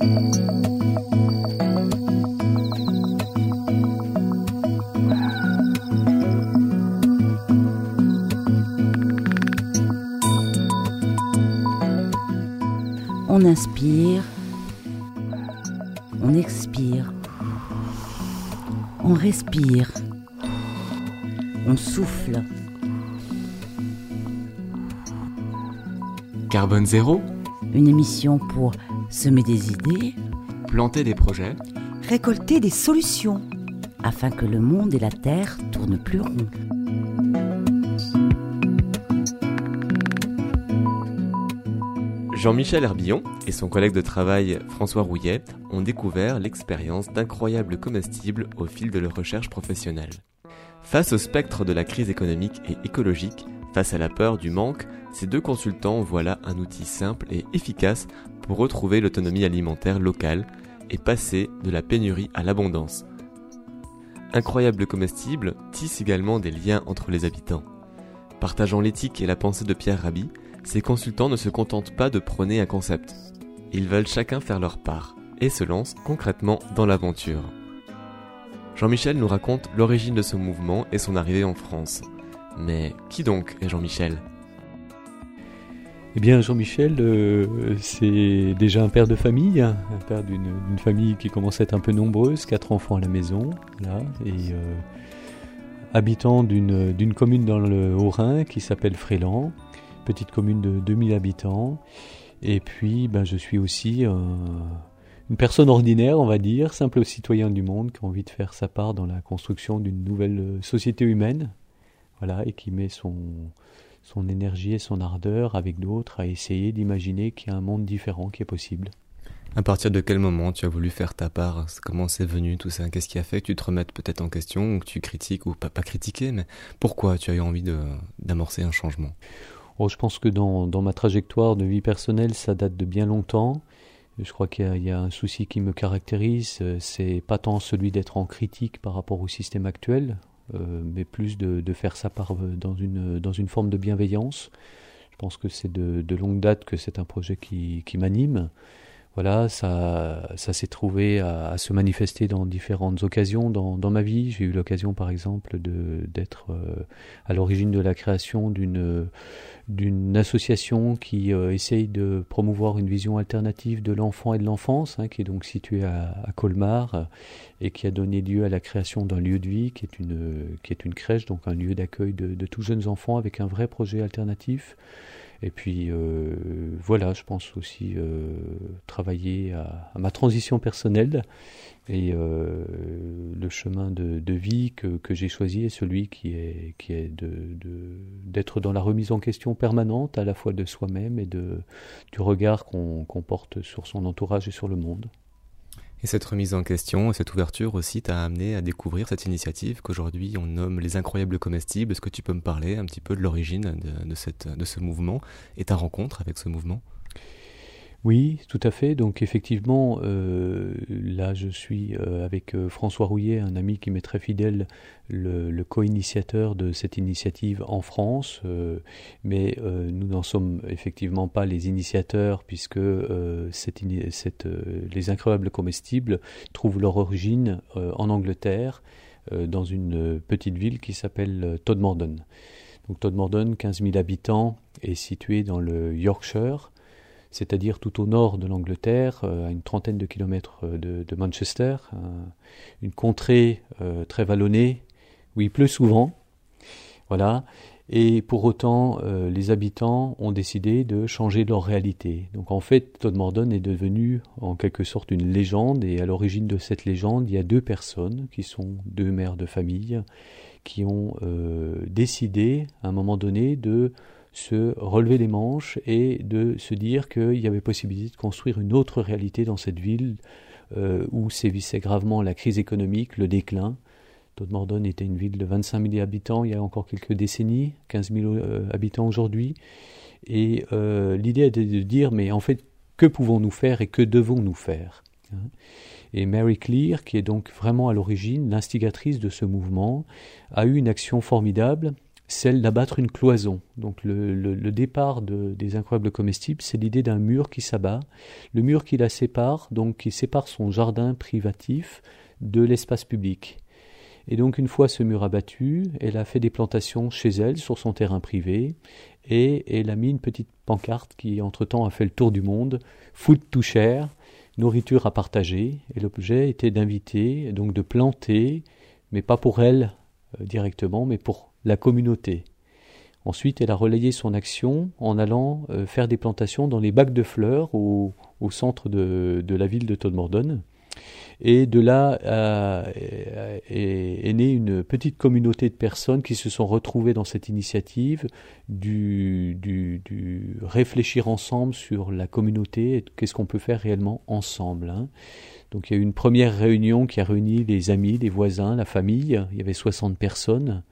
On inspire, on expire, on respire, on souffle. Carbone zéro, Une émission pour semer des idées planter des projets, Récolter des solutions. afin que le monde et la Terre tournent plus rond. Jean-Michel Herbillon et son collègue de travail François Rouillet ont découvert l'expérience d'incroyables comestibles au fil de leur recherche professionnelle. Face au spectre de la crise économique et écologique, face à la peur du manque, ces deux consultants voilà un outil simple et efficace pour retrouver l'autonomie alimentaire locale et passer de la pénurie à l'abondance. Incroyables comestibles tissent également des liens entre les habitants. Partageant l'éthique et la pensée de Pierre Rabhi, ces consultants ne se contentent pas de prôner un concept. Ils veulent chacun faire leur part et se lancent concrètement dans l'aventure. Jean-Michel nous raconte l'origine de ce mouvement et son arrivée en France. Mais qui donc est Jean-Michel? Eh bien, Jean-Michel, euh, c'est déjà un père de famille, hein, un père d'une famille qui commence à être un peu nombreuse, quatre enfants à la maison, là, et euh, habitant d'une commune dans le Haut-Rhin qui s'appelle Fréland, petite commune de 2000 habitants. Et puis, ben, je suis aussi une personne ordinaire, on va dire, simple citoyen du monde qui a envie de faire sa part dans la construction d'une nouvelle euh, société humaine, voilà, et qui met son son énergie et son ardeur avec d'autres à essayer d'imaginer qu'il y a un monde différent qui est possible. À partir de quel moment tu as voulu faire ta part? Comment c'est venu tout ça? Qu'est-ce qui a fait que tu te remettes peut-être en question ou que tu critiques ou pas, pas critiquer, mais pourquoi tu as eu envie d'amorcer un changement? Oh, je pense que dans, dans ma trajectoire de vie personnelle, ça date de bien longtemps. Je crois qu'il y y, a un souci qui me caractérise, euh, c'est pas tant celui d'être en critique par rapport au système actuel, mais plus de, de faire sa part euh, dans une, dans une forme de bienveillance. Je pense que c'est de, de longue date que c'est un projet qui, qui m'anime. Voilà, ça, ça s'est trouvé à, se manifester dans différentes occasions dans, ma vie. J'ai eu l'occasion, par exemple, d'être euh, à l'origine de la création d'une d'une association qui euh, essaye de promouvoir une vision alternative de l'enfant et de l'enfance, hein, qui est donc située à, à Colmar et qui a donné lieu à la création d'un lieu de vie qui est une qui est une crèche, donc un lieu d'accueil de, de tous jeunes enfants avec un vrai projet alternatif. Et puis euh, voilà, je pense aussi euh, travailler à, ma transition personnelle et euh, le chemin de, vie que, j'ai choisi est celui qui est, qui est de, de- d'être dans la remise en question permanente à la fois de soi-même et de, du regard qu'on, qu'on porte sur son entourage et sur le monde. Et cette remise en question et cette ouverture aussi t'a amené à découvrir cette initiative qu'aujourd'hui on nomme les incroyables comestibles. Est-ce que tu peux me parler un petit peu de l'origine de, de ce mouvement et ta rencontre avec ce mouvement? Oui, tout à fait. Donc effectivement, euh, là je suis euh, avec euh, François Rouillet, un ami qui m'est très fidèle, le, co-initiateur de cette initiative en France. mais nous n'en sommes effectivement pas les initiateurs puisque les incroyables comestibles trouvent leur origine en Angleterre, dans une petite ville qui s'appelle Todmorden. Donc Todmorden, 15 000 habitants, est situé dans le Yorkshire c'est-à-dire tout au nord de l'Angleterre, euh, à une trentaine de kilomètres euh, de, Manchester, un- une contrée euh, très vallonnée où il pleut souvent. Voilà. Et pour autant, euh, les habitants ont décidé de changer leur réalité. Donc en fait, Todmorden est devenu en quelque sorte une légende, et à l'origine de cette légende, il y a deux personnes qui sont deux mères de famille qui ont euh, décidé à un moment donné de se relever les manches et de se dire qu'il y avait possibilité de construire une autre réalité dans cette ville euh, où sévissait gravement la crise économique, le déclin. Todmorden était une ville de 25 000 habitants il y a encore quelques décennies, 15 000 euh, habitants aujourd'hui. Et euh, l'idée était de dire, mais en fait, que pouvons-nous faire et que devons-nous faire hein? Et Mary Clear, qui est donc vraiment à l'origine, l'instigatrice de ce mouvement, a eu une action formidable, celle d'abattre une cloison. Donc le, départ des incroyables comestibles, c'est l'idée d'un mur qui s'abat, le mur qui la sépare, donc qui sépare son jardin privatif de l'espace public. Et donc une fois ce mur abattu, elle a fait des plantations chez elle, sur son terrain privé, et elle a mis une petite pancarte qui entre-temps a fait le tour du monde, food to share, nourriture à partager, et l'objet était d'inviter, donc de planter, mais pas pour elle euh, directement, mais pour la communauté. Ensuite, elle a relayé son action en allant euh, faire des plantations dans les bacs de fleurs au, centre de, la ville de Todmorden. Et de là est, née une petite communauté de personnes qui se sont retrouvées dans cette initiative du, réfléchir ensemble sur la communauté et qu'est-ce qu'on peut faire réellement ensemble. Hein. Donc il y a eu une première réunion qui a réuni les amis, les voisins, la famille. Il y avait 60 personnes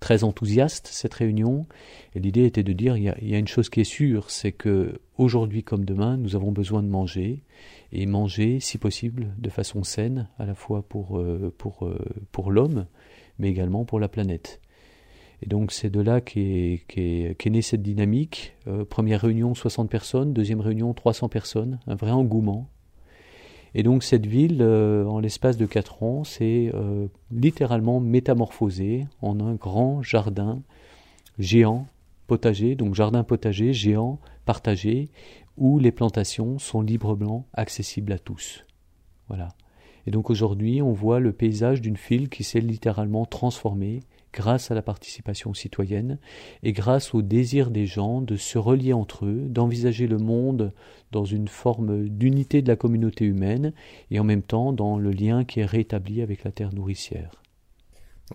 très enthousiaste cette réunion. Et l'idée était de dire il y, a, une chose qui est sûre, c'est que aujourd'hui comme demain, nous avons besoin de manger et manger, si possible, de façon saine, à la fois pour euh, euh, l'homme, mais également pour la planète. Et donc c'est de là qu'est qu née cette dynamique. Euh, première réunion 60 personnes, deuxième réunion 300 personnes, un vrai engouement et donc cette ville, euh, en l'espace de quatre ans, s'est euh, littéralement métamorphosée en un grand jardin géant potager, donc jardin potager géant partagé, où les plantations sont librement accessibles à tous. Voilà. Et donc aujourd'hui, on voit le paysage d'une ville qui s'est littéralement transformée grâce à la participation citoyenne et grâce au désir des gens de se relier entre eux, d'envisager le monde dans une forme d'unité de la communauté humaine et en même temps dans le lien qui est rétabli avec la terre nourricière.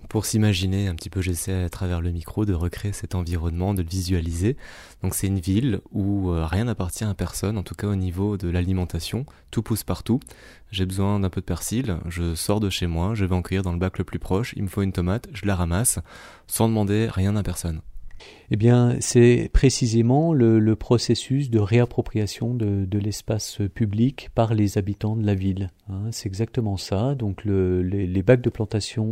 Pour s'imaginer un petit peu, j'essaie à travers le micro de recréer cet environnement, de le visualiser. Donc c'est une ville où euh, rien n'appartient à personne, en tout cas au niveau de l'alimentation. Tout pousse partout. J'ai besoin d'un peu de persil, je sors de chez moi, je vais en cueillir dans le bac le plus proche, il me faut une tomate, je la ramasse, sans demander rien à personne. Eh bien, c'est précisément le, processus de réappropriation de, l'espace public par les habitants de la ville. Hein. c'est exactement ça. Donc, les, bacs de plantation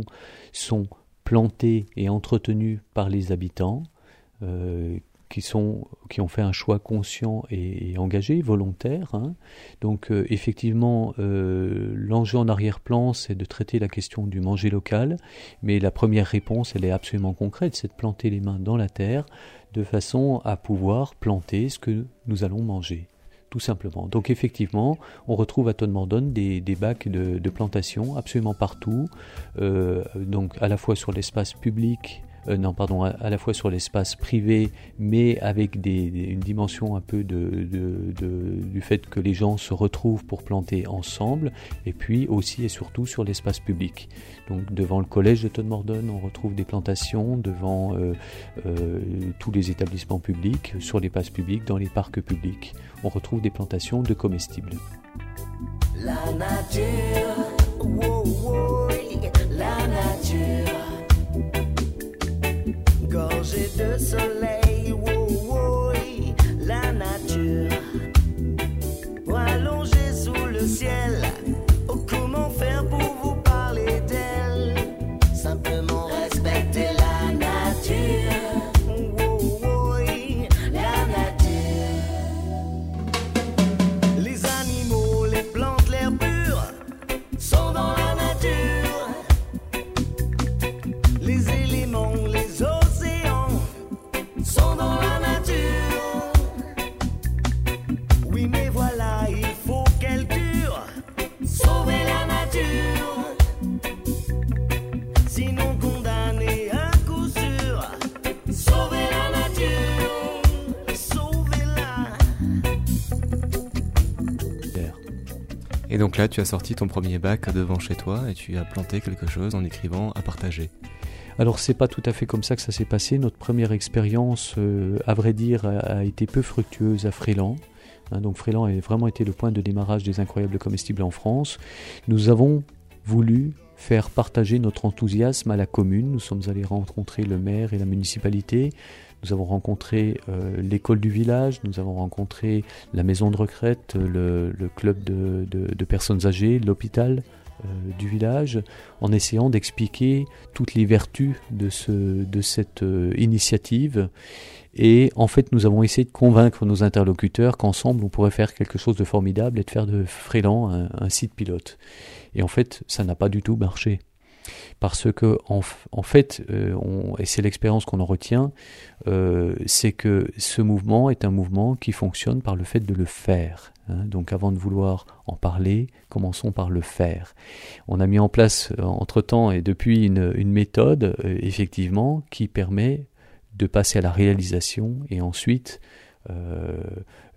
sont plantés et entretenus par les habitants. Euh, qui, sont, qui ont fait un choix conscient et, engagé, volontaire. Hein. Donc euh, effectivement, euh, l'enjeu en arrière-plan, c'est de traiter la question du manger local, mais la première réponse, elle est absolument concrète, c'est de planter les mains dans la terre de façon à pouvoir planter ce que nous allons manger tout simplement. Donc effectivement, on retrouve à Tonmordon des, des bacs de, plantation absolument partout, euh, donc à la fois sur l'espace public euh, non pardon, à, la fois sur l'espace privé, mais avec une dimension un peu du fait que les gens se retrouvent pour planter ensemble, et puis aussi et surtout sur l'espace public. Donc devant le collège de Tonmordon, on retrouve des plantations, devant euh, euh, tous les établissements publics, sur les places publiques, dans les parcs publics, on retrouve des plantations de comestibles. La nature, la nature gorgée de soleil, Tu as sorti ton premier bac devant chez toi et tu as planté quelque chose en écrivant à partager. Alors c'est pas tout à fait comme ça que ça s'est passé. Notre première expérience, euh, à vrai dire, a, été peu fructueuse à Fréland. Hein, donc Fréland a vraiment été le point de démarrage des incroyables comestibles en France. Nous avons voulu faire partager notre enthousiasme à la commune. Nous sommes allés rencontrer le maire et la municipalité. Nous avons rencontré euh, l'école du village, nous avons rencontré la maison de retraite, le, club de, personnes âgées, l'hôpital du village en essayant d'expliquer toutes les vertus de, ce, de cette initiative. Et en fait, nous avons essayé de convaincre nos interlocuteurs qu'ensemble, on pourrait faire quelque chose de formidable et de faire de Fréland un, un site pilote. Et en fait, ça n'a pas du tout marché parce que en, fait, euh, et c'est l'expérience qu'on en retient, euh, c'est que ce mouvement est un mouvement qui fonctionne par le fait de le faire. Hein. Donc avant de vouloir en parler, commençons par le faire. On a mis en place euh, entre-temps et depuis une, méthode, effectivement, qui permet de passer à la réalisation et ensuite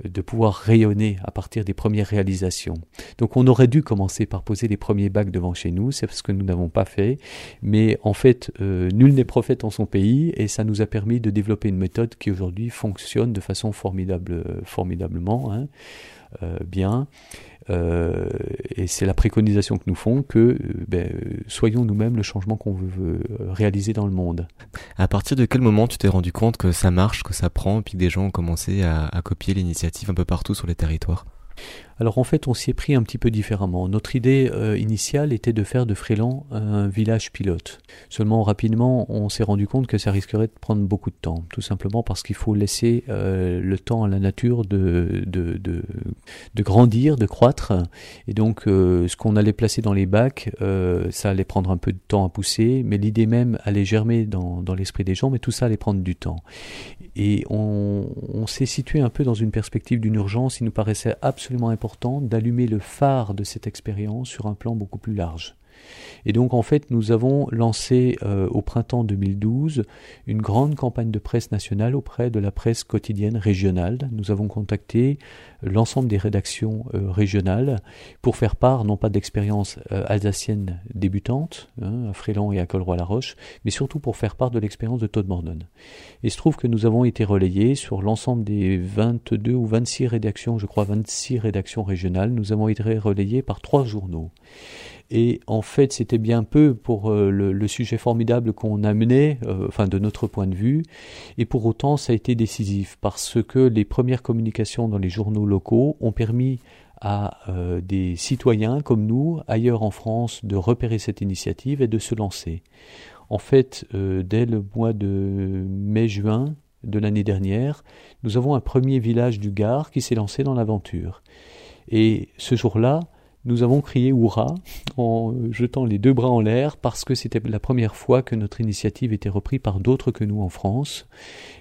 de pouvoir rayonner à partir des premières réalisations. Donc on aurait dû commencer par poser les premiers bacs devant chez nous, c'est ce que nous n'avons pas fait, mais en fait euh, nul n'est prophète en son pays et ça nous a permis de développer une méthode qui aujourd'hui fonctionne de façon formidable, formidablement hein, euh, bien. Euh, et c'est la préconisation que nous font que euh, ben, soyons nous-mêmes le changement qu'on veut réaliser dans le monde. À partir de quel moment tu t'es rendu compte que ça marche, que ça prend, puis que des gens ont commencé à copier l'initiative un peu partout sur les territoires alors en fait, on s'y est pris un petit peu différemment. Notre idée euh, initiale était de faire de Fréland un village pilote. Seulement rapidement, on s'est rendu compte que ça risquerait de prendre beaucoup de temps, tout simplement parce qu'il faut laisser euh, le temps à la nature de, grandir, de croître. Et donc, euh, ce qu'on allait placer dans les bacs, ça allait prendre un peu de temps à pousser, mais l'idée même allait germer dans, dans l'esprit des gens, mais tout ça allait prendre du temps. Et on, on s'est situé un peu dans une perspective d'une urgence. Il nous paraissait absolument important d'allumer le phare de cette expérience sur un plan beaucoup plus large. Et donc en fait, nous avons lancé euh, au printemps 2012 une grande campagne de presse nationale auprès de la presse quotidienne régionale. Nous avons contacté l'ensemble des rédactions euh, régionales pour faire part non pas d'expériences euh, alsaciennes débutantes, hein, à Fréland et à Colroy-la-Roche, mais surtout pour faire part de l'expérience de Todd Morden. Et se trouve que nous avons été relayés sur l'ensemble des 22 ou 26 rédactions, je crois 26 rédactions régionales, nous avons été relayés par trois journaux. Et en fait, c'était bien peu pour euh, le, sujet formidable qu'on a mené, euh, enfin de notre point de vue. Et pour autant, ça a été décisif parce que les premières communications dans les journaux locaux ont permis à euh, des citoyens comme nous, ailleurs en France, de repérer cette initiative et de se lancer. En fait, dès le mois de mai-juin de l'année dernière, nous avons un premier village du Gard qui s'est lancé dans l'aventure. Et ce jour-là, nous avons crié hurrah en jetant les deux bras en l'air parce que c'était la première fois que notre initiative était reprise par d'autres que nous en France.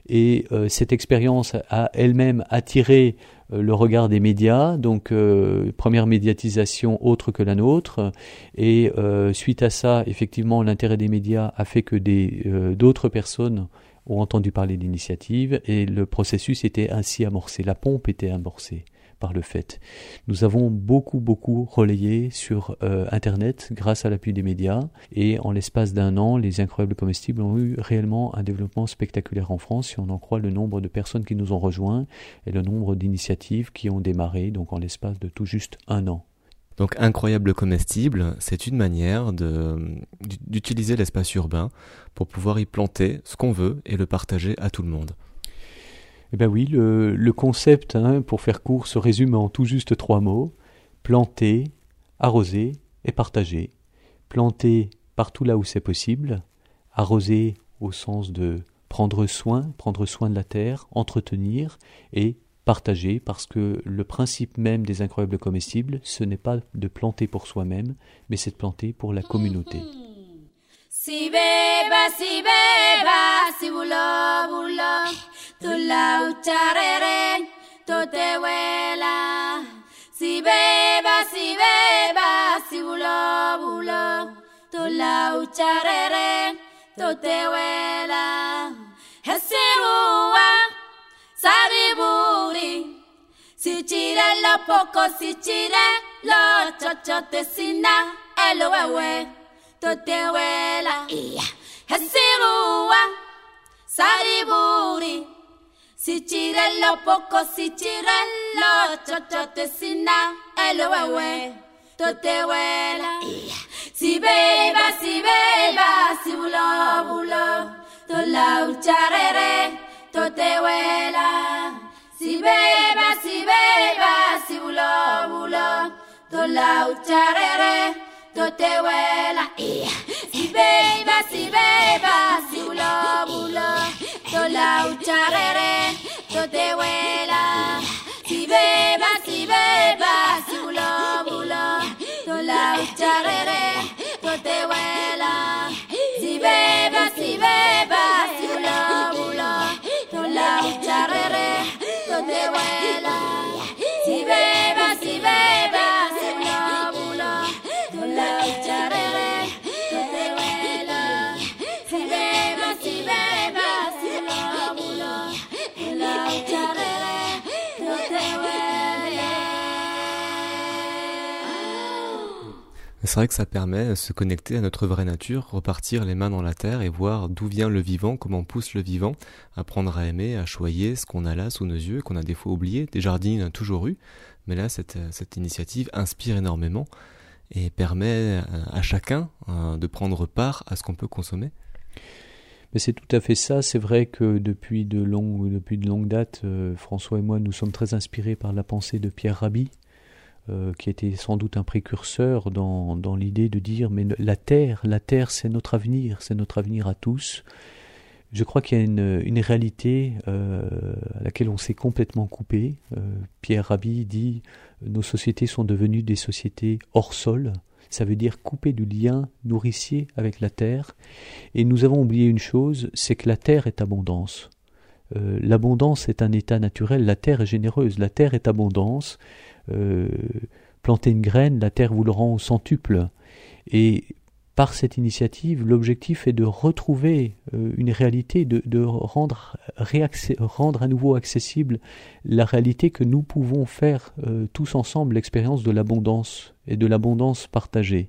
Et euh, cette expérience a elle-même attiré euh, le regard des médias, donc euh, première médiatisation autre que la nôtre. Et suite à ça, effectivement, l'intérêt des médias a fait que d'autres personnes ont entendu parler d'initiative et le processus était ainsi amorcé, la pompe était amorcée par le fait. Nous avons beaucoup, beaucoup relayé sur euh, Internet grâce à l'appui des médias et en l'espace d'un an, les incroyables comestibles ont eu réellement un développement spectaculaire en France si on en croit le nombre de personnes qui nous ont rejoints et le nombre d'initiatives qui ont démarré donc en l'espace de tout juste un an. Donc incroyable comestible, c'est une manière d'utiliser l'espace urbain pour pouvoir y planter ce qu'on veut et le partager à tout le monde. Eh bien oui, le, concept, hein, pour faire court, se résume en tout juste trois mots. Planter, arroser et partager. Planter partout là où c'est possible. Arroser au sens de prendre soin, prendre soin de la terre, entretenir et partager parce que le principe même des incroyables comestibles, ce n'est pas de planter pour soi-même, mais c'est de planter pour la communauté. Si beba, si beba, si bulo, bulo, tu la ucharere, to te vuela. Si beba, si beba, si bulo, bulo, tu la ucharere, to te vuela. Hesirua, sariburi, si chire lo poco, si chire lo chochote, sina, el huehue tote wela iya. Hesiruwa sariburi. Sichirelo poco sichirelo. Chochote sina elowewe. Tote wela iya. Sibeba sibeba sibulo bulo tola ucharere. Tote wela sibeba sibeba sibulo bulo tola ucharere totewela sibeiba sibeiba sibulobulo tolautarere totewela sibeiba sibeiba sibulobulo tolautarere totewela sibeiba sibeiba sibulobulo C'est vrai que ça permet de se connecter à notre vraie nature, repartir les mains dans la terre et voir d'où vient le vivant, comment pousse le vivant, apprendre à aimer, à choyer ce qu'on a là sous nos yeux, qu'on a des fois oublié. Des jardins, a toujours eu, mais là, cette, cette initiative inspire énormément et permet à chacun euh, de prendre part à ce qu'on peut consommer. Mais c'est tout à fait ça. C'est vrai que depuis de longues, depuis de longues dates, euh, François et moi, nous sommes très inspirés par la pensée de Pierre Rabhi, euh, qui était sans doute un précurseur dans, dans l'idée de dire mais la terre, la terre, c'est notre avenir, c'est notre avenir à tous. Je crois qu'il y a une, une réalité euh, à laquelle on s'est complètement coupé. Euh, Pierre Rabhi dit nos sociétés sont devenues des sociétés hors sol. Ça veut dire couper du lien nourricier avec la terre. Et nous avons oublié une chose, c'est que la terre est abondance. L'abondance est un état naturel. La terre est généreuse. La terre est abondance. Euh, planter une graine, la terre vous le rend au centuple. Et par cette initiative, l'objectif est de retrouver euh, une réalité, de, rendre, à nouveau accessible la réalité que nous pouvons faire euh, tous ensemble, l'expérience de l'abondance et de l'abondance partagée.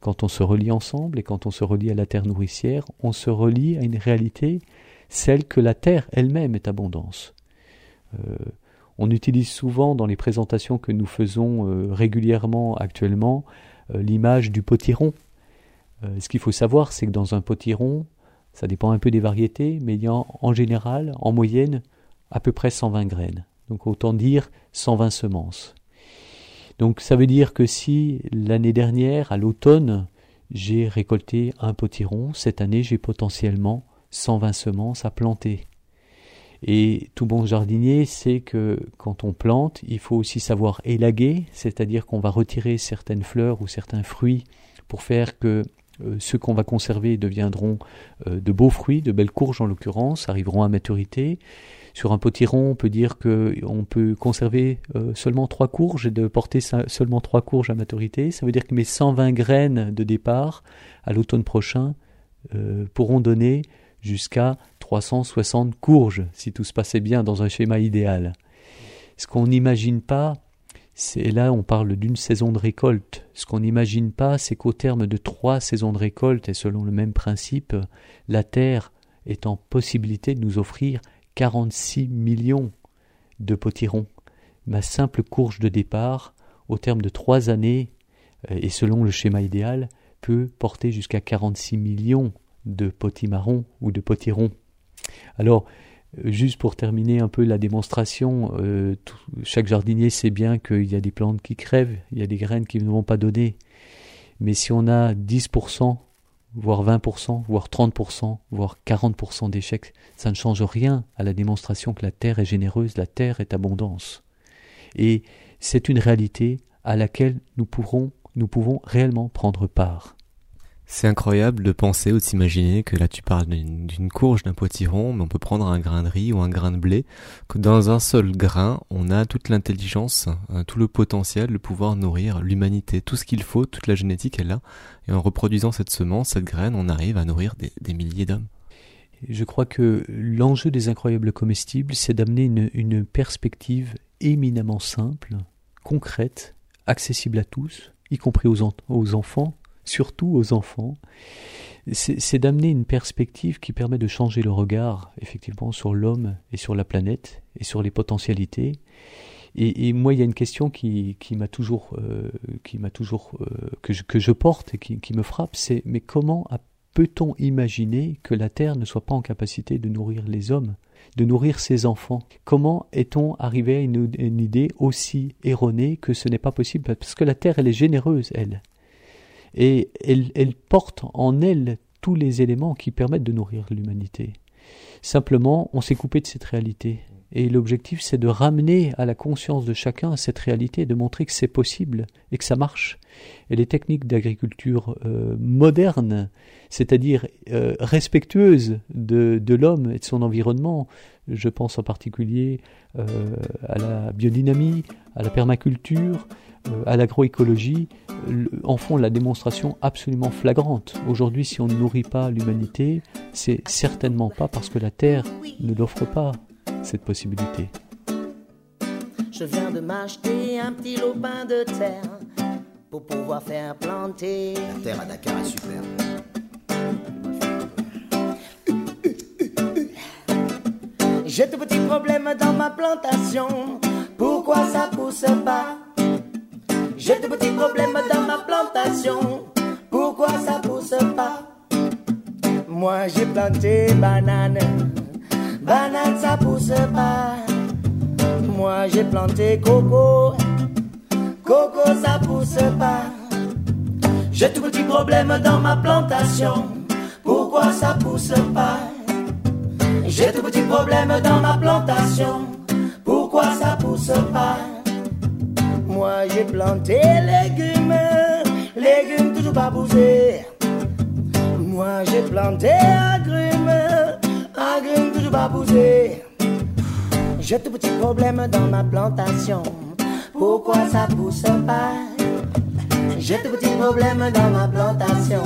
Quand on se relie ensemble et quand on se relie à la terre nourricière, on se relie à une réalité, celle que la terre elle-même est abondance. On utilise souvent dans les présentations que nous faisons régulièrement actuellement l'image du potiron euh, ce qu'il faut savoir, c'est que dans un potiron, ça dépend un peu des variétés, mais il y a en général, en moyenne, à peu près 120 graines. Donc autant dire 120 semences. Donc ça veut dire que si l'année dernière, à l'automne, j'ai récolté un potiron, cette année j'ai potentiellement 120 semences à planter. Et tout bon jardinier sait que quand on plante, il faut aussi savoir élaguer, c'est-à-dire qu'on va retirer certaines fleurs ou certains fruits pour faire que euh, ceux qu'on va conserver deviendront euh, de beaux fruits, de belles courges en l'occurrence, arriveront à maturité. Sur un potiron, on peut dire qu'on peut conserver euh, seulement trois courges et de porter seulement trois courges à maturité. Ça veut dire que mes 120 graines de départ à l'automne prochain pourront donner jusqu'à 360 courges si tout se passait bien dans un schéma idéal. Ce qu'on n'imagine pas, et là, on parle d'une saison de récolte. Ce qu'on n'imagine pas, c'est qu'au terme de trois saisons de récolte, et selon le même principe, la Terre est en possibilité de nous offrir 46 millions de potirons. Ma simple courge de départ, au terme de trois années, euh, et selon le schéma idéal, peut porter jusqu'à 46 millions de potimarrons ou de potirons. Alors, Juste pour terminer un peu la démonstration, euh, chaque jardinier sait bien qu'il y a des plantes qui crèvent, il y a des graines qui ne vont pas donner. Mais si on a 10%, voire 20%, voire 30%, voire 40% d'échecs, ça ne change rien à la démonstration que la terre est généreuse, la terre est abondance. Et c'est une réalité à laquelle nous pourrons, nous pouvons réellement prendre part. C'est incroyable de penser ou de s'imaginer que là tu parles d'une courge, d'un potiron, mais on peut prendre un grain de riz ou un grain de blé, que dans un seul grain, on a toute l'intelligence, euh, tout le potentiel de pouvoir nourrir l'humanité, tout ce qu'il faut, toute la génétique est là, et en reproduisant cette semence, cette graine, on arrive à nourrir des, milliers d'hommes. Je crois que l'enjeu des incroyables comestibles, c'est d'amener une, perspective éminemment simple, concrète, accessible à tous, y compris aux enfants, surtout aux enfants, c'est d'amener une perspective qui permet de changer le regard, effectivement, sur l'homme et sur la planète et sur les potentialités. Et, et moi, il y a une question qui, m'a toujours, euh, qui m'a toujours euh, que, je, que je porte et qui, qui me frappe, c'est mais comment peut-on imaginer que la Terre ne soit pas en capacité de nourrir les hommes, de nourrir ses enfants? Comment est-on arrivé à une, une idée aussi erronée que ce n'est pas possible? Parce que la Terre, elle est généreuse, elle. Et elle, porte en elle tous les éléments qui permettent de nourrir l'humanité. Simplement, on s'est coupé de cette réalité. Et l'objectif, c'est de ramener à la conscience de chacun cette réalité, de montrer que c'est possible et que ça marche. Et les techniques d'agriculture euh, moderne, c'est-à-dire euh, respectueuses de, l'homme et de son environnement, je pense en particulier euh, à la biodynamie, à la permaculture, euh, à l'agroécologie, en font la démonstration absolument flagrante. Aujourd'hui, si on ne nourrit pas l'humanité, c'est certainement pas parce que la Terre ne l'offre pas cette possibilité. Je viens de m'acheter un petit lopin de terre pour pouvoir faire planter. La terre à Dakar est superbe. J'ai de petits problèmes dans ma plantation. Pourquoi ça pousse pas? J'ai de petits problèmes dans ma plantation. Pourquoi ça pousse pas? Moi j'ai planté banane. Banane ça pousse pas. Moi j'ai planté coco. Coco ça pousse pas. J'ai de petits problèmes dans ma plantation. Pourquoi ça pousse pas? J'ai de petits problèmes dans ma plantation. Pourquoi ça pousse pas? Moi j'ai planté légumes, légumes toujours pas bougé. Moi j'ai planté agrumes, agrumes J'ai de petits problèmes dans ma plantation. Pourquoi ça pousse pas? J'ai de petits problèmes dans ma plantation.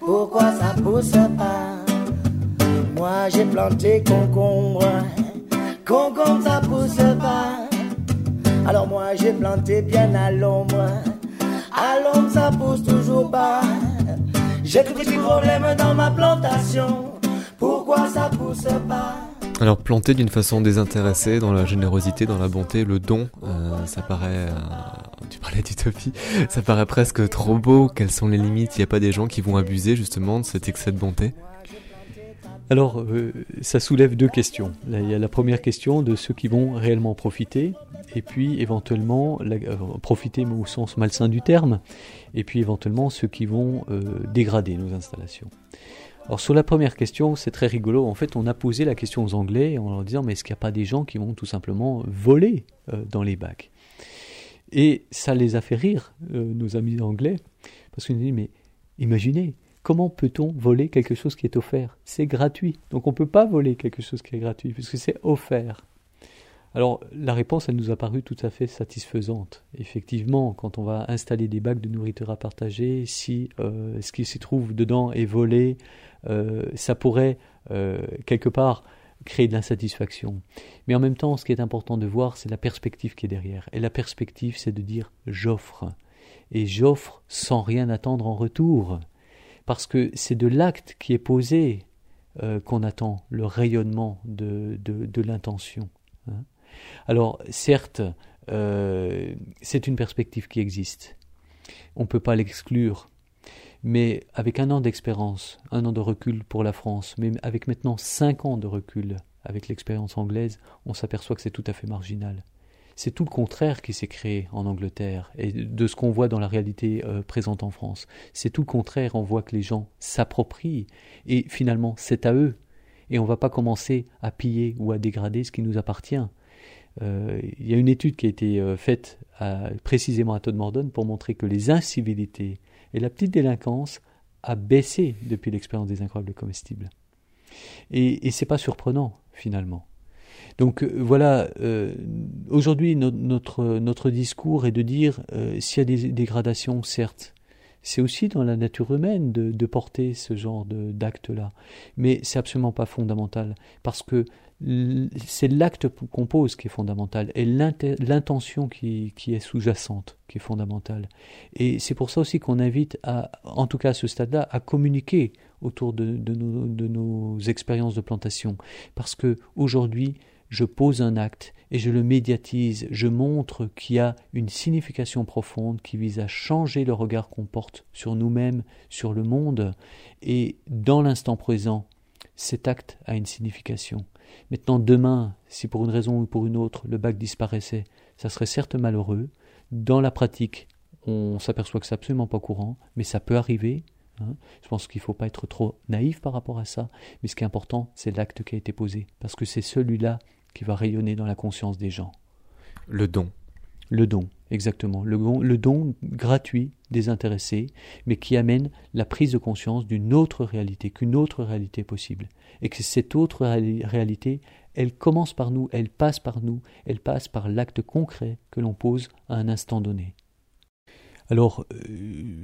Pourquoi ça pousse pas? Moi j'ai planté concombre, concombre ça pousse pas. Alors moi j'ai planté bien à l'ombre, à l'ombre ça pousse toujours pas. J'ai de petits problèmes dans ma plantation, pourquoi ça pousse pas? Alors planter d'une façon désintéressée, dans la générosité, dans la bonté, le don, euh, ça paraît... euh, tu parlais d'utopie, ça paraît presque trop beau. Quelles sont les limites? Il n'y a pas des gens qui vont abuser justement de cet excès de bonté? Alors, euh, ça soulève deux questions. Là, il y a la première question de ceux qui vont réellement profiter, et puis éventuellement la- euh, profiter mais au sens malsain du terme, et puis éventuellement ceux qui vont euh, dégrader nos installations. Alors sur la première question, c'est très rigolo. En fait, on a posé la question aux Anglais en leur disant mais est-ce qu'il n'y a pas des gens qui vont tout simplement voler euh, dans les bacs? Et ça les a fait rire, euh, nos amis anglais, parce qu'ils nous disent mais imaginez, comment peut-on voler quelque chose qui est offert? C'est gratuit. Donc on ne peut pas voler quelque chose qui est gratuit, puisque c'est offert. Alors la réponse, elle nous a paru tout à fait satisfaisante. Effectivement, quand on va installer des bacs de nourriture à partager, si euh, ce qui s'y trouve dedans est volé, ça pourrait euh, quelque part créer de l'insatisfaction. Mais en même temps, ce qui est important de voir, c'est la perspective qui est derrière. Et la perspective, c'est de dire j'offre. Et j'offre sans rien attendre en retour parce que c'est de l'acte qui est posé euh, qu'on attend le rayonnement de, de, l'intention. hein. Alors, certes, euh, c'est une perspective qui existe. On ne peut pas l'exclure. Mais avec un an d'expérience, un an de recul pour la France, mais avec maintenant cinq ans de recul avec l'expérience anglaise, on s'aperçoit que c'est tout à fait marginal. C'est tout le contraire qui s'est créé en Angleterre et de ce qu'on voit dans la réalité euh, présente en France. C'est tout le contraire, on voit que les gens s'approprient et finalement c'est à eux. Et on ne va pas commencer à piller ou à dégrader ce qui nous appartient. Euh, Il y a une étude qui a été euh, faite précisément à Todd-Morden pour montrer que les incivilités et la petite délinquance a baissé depuis l'expérience des incroyables comestibles. Et, et c'est pas surprenant finalement. Donc euh, voilà, euh, aujourd'hui no- notre, discours est de dire euh, s'il y a des dégradations, certes, c'est aussi dans la nature humaine de, porter ce genre d'acte-là, mais c'est absolument pas fondamental parce que c'est l'acte qu'on pose qui est fondamental et l'intention qui, est sous-jacente qui est fondamentale. Et c'est pour ça aussi qu'on invite, à, en tout cas à ce stade-là, à communiquer autour de, de nos, de nos expériences de plantation. Parce que aujourd'hui, je pose un acte et je le médiatise, je montre qu'il y a une signification profonde qui vise à changer le regard qu'on porte sur nous-mêmes, sur le monde, et dans l'instant présent, cet acte a une signification. Maintenant, demain, si pour une raison ou pour une autre, le bac disparaissait, ça serait certes malheureux. Dans la pratique, on s'aperçoit que c'est absolument pas courant, mais ça peut arriver. Hein. Je pense qu'il ne faut pas être trop naïf par rapport à ça, mais ce qui est important, c'est l'acte qui a été posé, parce que c'est celui-là qui va rayonner dans la conscience des gens. Le don. Le don, exactement. Le don, gratuit, désintéressé, mais qui amène la prise de conscience d'une autre réalité, qu'une autre réalité possible. Et que cette autre réalité, elle commence par nous, elle passe par nous, elle passe par l'acte concret que l'on pose à un instant donné. Alors, euh,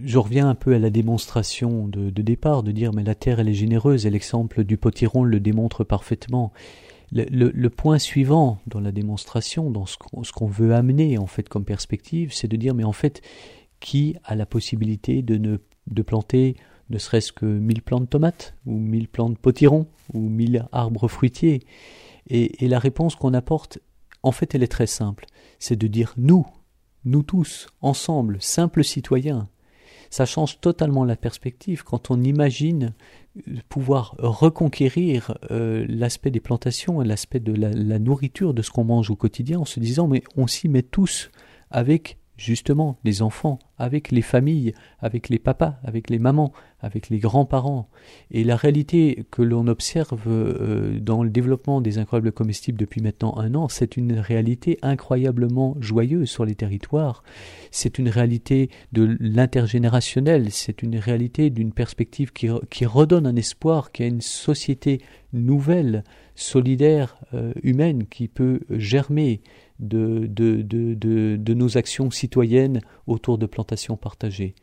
je reviens un peu à la démonstration de, départ, de dire mais la Terre elle est généreuse, et l'exemple du potiron le démontre parfaitement. Le, point suivant dans la démonstration, dans ce qu'on veut amener en fait comme perspective, c'est de dire mais en fait qui a la possibilité de ne planter ne serait-ce que mille plants de tomates ou mille plants de potirons ou mille arbres fruitiers? Et la réponse qu'on apporte, en fait, elle est très simple, c'est de dire nous, nous tous, ensemble, simples citoyens. Ça change totalement la perspective. Quand on imagine euh, pouvoir reconquérir euh, l'aspect des plantations et l'aspect de la, la, nourriture de ce qu'on mange au quotidien en se disant mais on s'y met tous avec justement les enfants, avec les familles, avec les papas, avec les mamans, avec les grands-parents. Et la réalité que l'on observe euh, dans le développement des incroyables comestibles depuis maintenant un an, c'est une réalité incroyablement joyeuse sur les territoires. C'est une réalité de l'intergénérationnel, c'est une réalité d'une perspective qui, redonne un espoir, qui a une société nouvelle, solidaire, euh, humaine, qui peut germer de, de, nos actions citoyennes autour de partagées.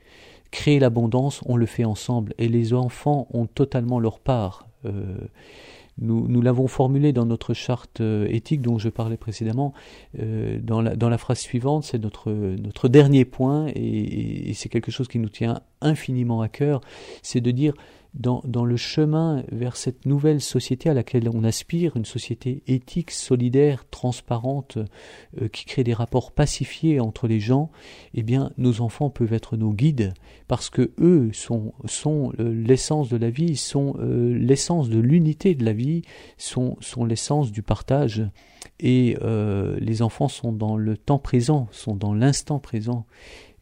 Créer l'abondance, on le fait ensemble et les enfants ont totalement leur part. Euh, nous, l'avons formulé dans notre charte euh, éthique dont je parlais précédemment, euh, dans, la, phrase suivante, c'est notre, notre dernier point, et, et c'est quelque chose qui nous tient infiniment à cœur, c'est de dire dans, le chemin vers cette nouvelle société à laquelle on aspire, une société éthique, solidaire, transparente, euh, qui crée des rapports pacifiés entre les gens, eh bien, nos enfants peuvent être nos guides parce que eux sont, euh, l'essence de la vie, sont euh, l'essence de l'unité de la vie, sont l'essence du partage. Et les enfants sont dans le temps présent, sont dans l'instant présent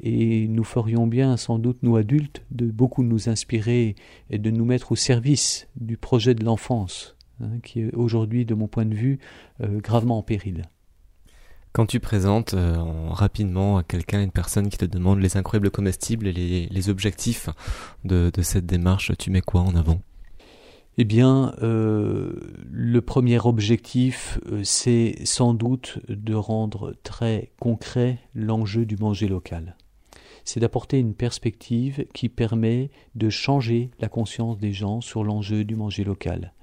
et nous ferions bien, sans doute, nous adultes, de beaucoup nous inspirer et de nous mettre au service du projet de l'enfance, hein, qui est aujourd'hui, de mon point de vue, euh, gravement en péril. Quand tu présentes euh, rapidement à quelqu'un, une personne qui te demande les incroyables comestibles et les, objectifs de, cette démarche, tu mets quoi en avant? Eh bien, euh, le premier objectif, c'est sans doute de rendre très concret l'enjeu du manger local c'est d'apporter une perspective qui permet de changer la conscience des gens sur l'enjeu du manger local.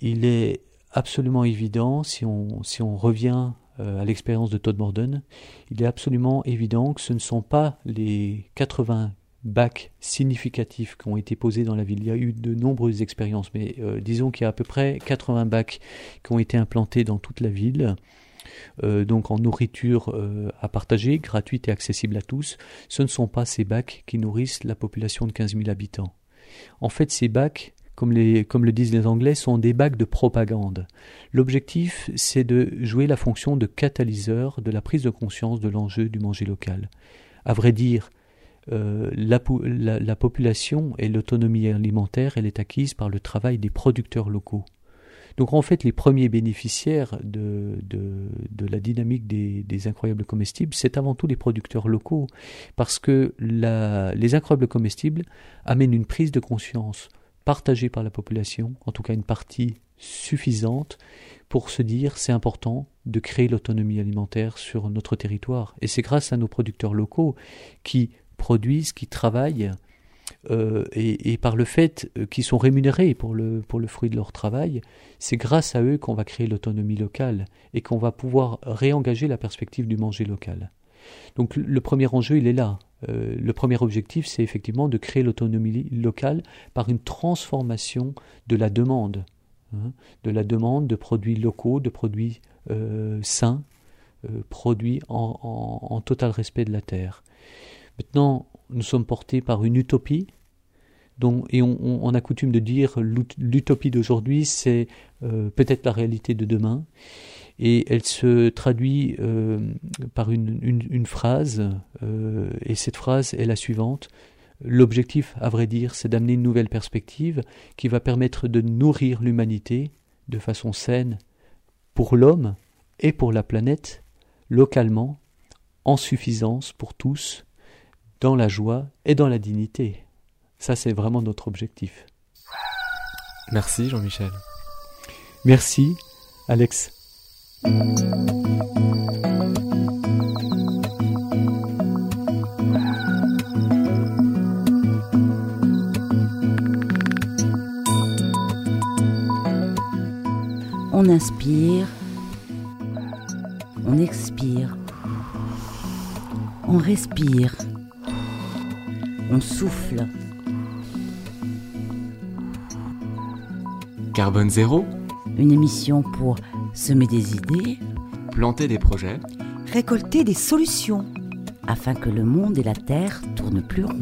Il est absolument évident, si on, revient euh, à l'expérience de Todd Morden, il est absolument évident que ce ne sont pas les 80 bacs significatifs qui ont été posés dans la ville. Il y a eu de nombreuses expériences, mais euh, disons qu'il y a à peu près 80 bacs qui ont été implantés dans toute la ville. Euh, donc en nourriture euh, à partager, gratuite et accessible à tous, ce ne sont pas ces bacs qui nourrissent la population de 15 000 habitants. En fait, ces bacs, comme, le disent les Anglais, sont des bacs de propagande. L'objectif, c'est de jouer la fonction de catalyseur de la prise de conscience de l'enjeu du manger local. À vrai dire, euh, la, population et l'autonomie alimentaire, elle est acquise par le travail des producteurs locaux. Donc en fait, les premiers bénéficiaires de, la dynamique des, incroyables comestibles, c'est avant tout les producteurs locaux, parce que les incroyables comestibles amènent une prise de conscience partagée par la population, en tout cas une partie suffisante, pour se dire c'est important de créer l'autonomie alimentaire sur notre territoire. Et c'est grâce à nos producteurs locaux qui produisent, qui travaillent, euh, et, par le fait euh, qu'ils sont rémunérés pour le, pour le fruit de leur travail, c'est grâce à eux qu'on va créer l'autonomie locale et qu'on va pouvoir réengager la perspective du manger local. Donc le premier enjeu, il est là. Euh, le premier objectif, c'est effectivement de créer l'autonomie locale par une transformation de la demande, hein, de la demande de produits locaux, de produits sains, produits en, en total respect de la terre. Maintenant, nous sommes portés par une utopie, et on, a coutume de dire l'utopie d'aujourd'hui, c'est euh, peut-être la réalité de demain. Et elle se traduit euh, par une, une, phrase, euh, et cette phrase est la suivante. L'objectif, à vrai dire, c'est d'amener une nouvelle perspective qui va permettre de nourrir l'humanité de façon saine pour l'homme et pour la planète, localement, en suffisance pour tous, dans la joie et dans la dignité. Ça, c'est vraiment notre objectif. Merci Jean-Michel. Merci Alex. On inspire, on expire, on respire, on souffle. Carbone zéro Une émission pour semer des idées, planter des projets, récolter des solutions, afin que le monde et la Terre tournent plus rond.